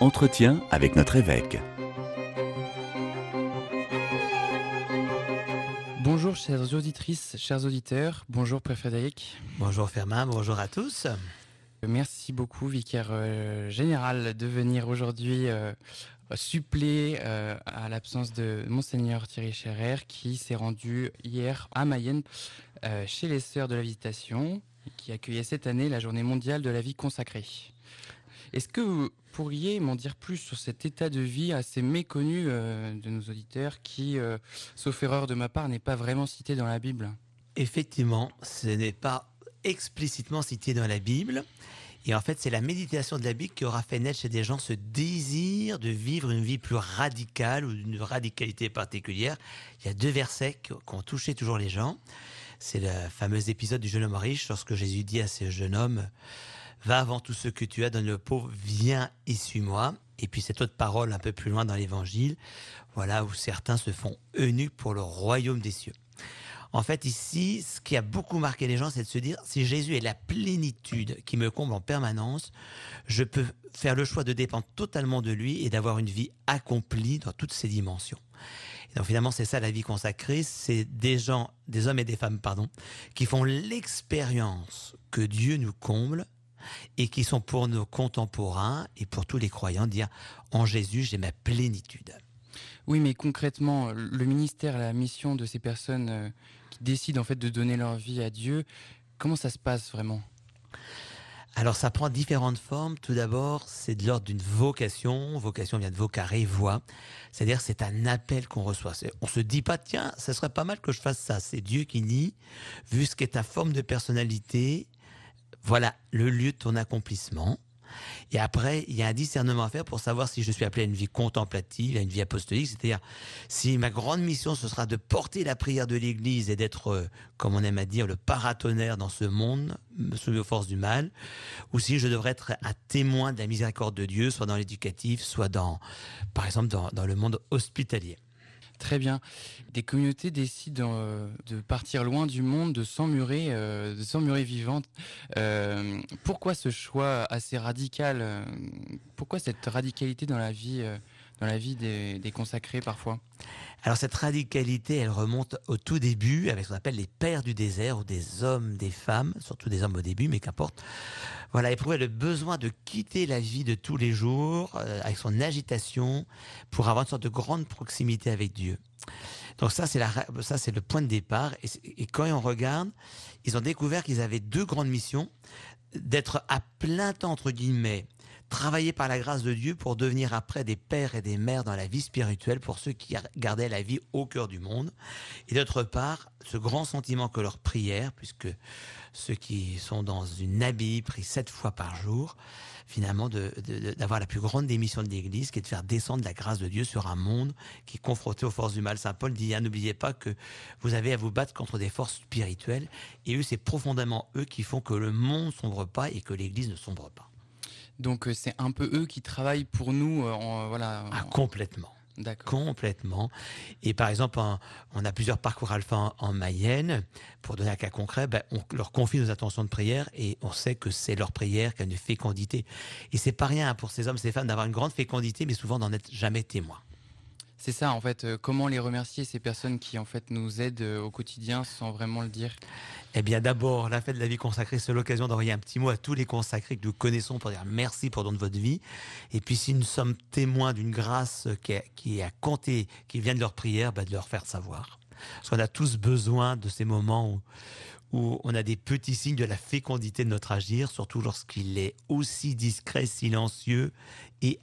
Entretien avec notre évêque. Bonjour chères auditrices, chers auditeurs, bonjour Père Frédéric. Bonjour Fermin, bonjour à tous. Merci beaucoup vicaire euh, général de venir aujourd'hui euh, suppléer euh, à l'absence de monseigneur Thierry Scherer qui s'est rendu hier à Mayenne chez les Sœurs de la Visitation qui accueillait cette année la journée mondiale de la vie consacrée. Est-ce que vous pourriez m'en dire plus sur cet état de vie assez méconnu de nos auditeurs qui, sauf erreur de ma part, n'est pas vraiment cité dans la Bible? Effectivement, ce n'est pas explicitement cité dans la Bible. Et en fait, c'est la méditation de la Bible qui aura fait naître chez des gens ce désir de vivre une vie plus radicale ou d'une radicalité particulière. Il y a deux versets qui ont touché toujours les gens. C'est le fameux épisode du jeune homme riche lorsque Jésus dit à ce jeune homme, va avant tout ce que tu as, donne le pauvre, viens et suis-moi. Et puis cette autre parole un peu plus loin dans l'évangile, voilà où certains se font eunuques pour le royaume des cieux. En fait, ici, ce qui a beaucoup marqué les gens, c'est de se dire, si Jésus est la plénitude qui me comble en permanence, je peux faire le choix de dépendre totalement de lui et d'avoir une vie accomplie dans toutes ses dimensions. Et donc finalement, c'est ça la vie consacrée, c'est des gens, des hommes et des femmes, pardon, qui font l'expérience que Dieu nous comble et qui sont pour nos contemporains et pour tous les croyants dire en Jésus j'ai ma plénitude. Oui, mais concrètement, le ministère, la mission de ces personnes euh, qui décident en fait de donner leur vie à Dieu, comment ça se passe vraiment? Alors ça prend différentes formes. Tout d'abord, c'est de l'ordre d'une vocation. Vocation vient de vocare, voix. C'est-à-dire c'est un appel qu'on reçoit. On se dit pas tiens, ça serait pas mal que je fasse ça. C'est Dieu qui dit, vu ce qu'est ta forme de personnalité, voilà le lieu de ton accomplissement. Et après, il y a un discernement à faire pour savoir si je suis appelé à une vie contemplative, à une vie apostolique, c'est-à-dire si ma grande mission, ce sera de porter la prière de l'Église et d'être, euh, comme on aime à dire, le paratonnerre dans ce monde, soumis aux forces du mal, ou si je devrais être un témoin de la miséricorde de Dieu, soit dans l'éducatif, soit dans, par exemple, dans le monde hospitalier. Très bien. Des communautés décident euh, de partir loin du monde, de s'emmurer, euh, de vivante. Euh, pourquoi ce choix assez radical Pourquoi cette radicalité dans la vie, dans la vie des consacrés parfois alors cette radicalité, elle remonte au tout début avec ce qu'on appelle les pères du désert ou des hommes, des femmes, surtout des hommes au début, mais qu'importe. Voilà, éprouver le besoin de quitter la vie de tous les jours euh, avec son agitation pour avoir une sorte de grande proximité avec Dieu. Donc ça, c'est la, ça, c'est le point de départ. Et, et quand on regarde, ils ont découvert qu'ils avaient deux grandes missions d'être à plein temps entre guillemets travailler par la grâce de Dieu pour devenir après des pères et des mères dans la vie spirituelle pour ceux qui gardaient la vie au cœur du monde. Et d'autre part, ce grand sentiment que leur prière, puisque ceux qui sont dans une abbaye prient sept fois par jour, finalement d'avoir la plus grande démission de l'Église, qui est de faire descendre la grâce de Dieu sur un monde qui est confronté aux forces du mal. Saint Paul dit, hein, n'oubliez pas que vous avez à vous battre contre des forces spirituelles, et eux, c'est profondément eux qui font que le monde sombre pas et que l'Église ne sombre pas. Donc euh, c'est un peu eux qui travaillent pour nous, euh, en, voilà. Ah, complètement. Complètement. Et par exemple, on a plusieurs parcours alpha en, Mayenne. Pour donner un cas concret, ben, on leur confie nos attentions de prière et on sait que c'est leur prière qui a une fécondité. Et c'est pas rien pour ces hommes, ces femmes d'avoir une grande fécondité, mais souvent d'en être jamais témoins. C'est ça, en fait. Euh, comment les remercier, ces personnes qui, en fait, nous aident euh, au quotidien sans vraiment le dire? Eh bien, d'abord, la fête de la vie consacrée, c'est l'occasion d'envoyer un petit mot à tous les consacrés que nous connaissons pour dire merci pour don de votre vie. Et puis, si nous sommes témoins d'une grâce qui a, qui a compté, qui vient de leur prière, bah, de leur faire savoir. Parce qu'on a tous besoin de ces moments où, où on a des petits signes de la fécondité de notre agir, surtout lorsqu'il est aussi discret, silencieux et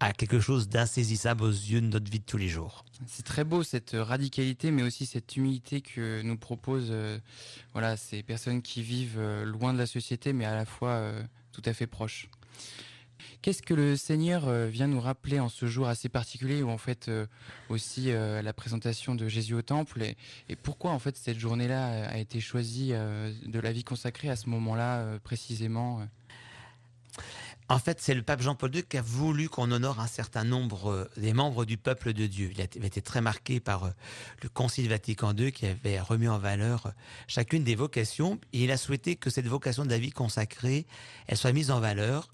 à quelque chose d'insaisissable aux yeux de notre vie de tous les jours. C'est très beau cette radicalité, mais aussi cette humilité que nous proposent euh, voilà, ces personnes qui vivent euh, loin de la société, mais à la fois euh, tout à fait proches. Qu'est-ce que le Seigneur vient nous rappeler en ce jour assez particulier où en fait aussi la présentation de Jésus au temple et, et pourquoi en fait cette journée-là a été choisie de la vie consacrée à ce moment-là précisément En fait, c'est le pape Jean-Paul II qui a voulu qu'on honore un certain nombre euh, des membres du peuple de Dieu. Il a été très marqué par euh, le Concile Vatican II qui avait remis en valeur euh, chacune des vocations. Il a souhaité que cette vocation de la vie consacrée, elle soit mise en valeur.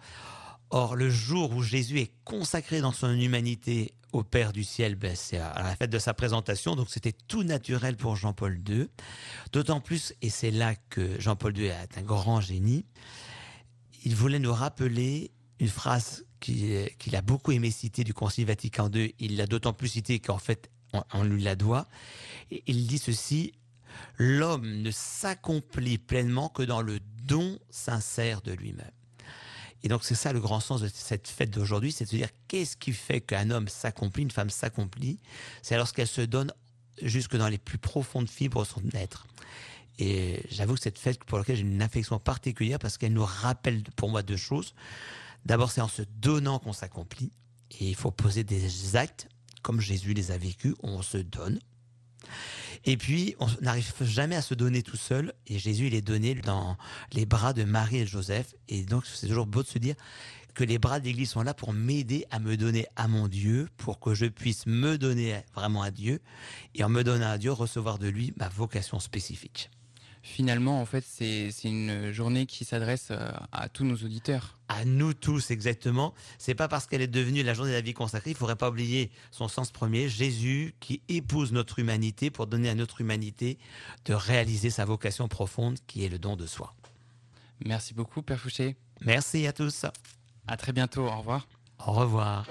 Or, le jour où Jésus est consacré dans son humanité au Père du ciel, ben, c'est à la fête de sa présentation, donc c'était tout naturel pour Jean-Paul II. D'autant plus, et c'est là que Jean-Paul II est un grand génie, il voulait nous rappeler une phrase qu'il a beaucoup aimé citer du Concile Vatican II. Il l'a d'autant plus cité qu'en fait, on, lui la doit. il dit ceci L'homme ne s'accomplit pleinement que dans le don sincère de lui-même. Et donc c'est ça le grand sens de cette fête d'aujourd'hui, c'est de dire qu'est-ce qui fait qu'un homme s'accomplit, une femme s'accomplit, c'est lorsqu'elle se donne jusque dans les plus profondes fibres de son être. Et j'avoue que cette fête pour laquelle j'ai une affection particulière parce qu'elle nous rappelle pour moi deux choses. D'abord, c'est en se donnant qu'on s'accomplit. Et il faut poser des actes comme Jésus les a vécus, on se donne. Et puis, on n'arrive jamais à se donner tout seul. Et Jésus, il est donné dans les bras de Marie et Joseph. Et donc, c'est toujours beau de se dire que les bras de l'Église sont là pour m'aider à me donner à mon Dieu, pour que je puisse me donner vraiment à Dieu. Et en me donnant à Dieu, recevoir de lui ma vocation spécifique. Finalement, en fait, c'est une journée qui s'adresse euh, à tous nos auditeurs. À nous tous, exactement. C'est pas parce qu'elle est devenue la journée de la vie consacrée, il faudrait pas oublier son sens premier, Jésus qui épouse notre humanité pour donner à notre humanité de réaliser sa vocation profonde qui est le don de soi. Merci beaucoup, Père Fouché. Merci à tous. À très bientôt. Au revoir. Au revoir.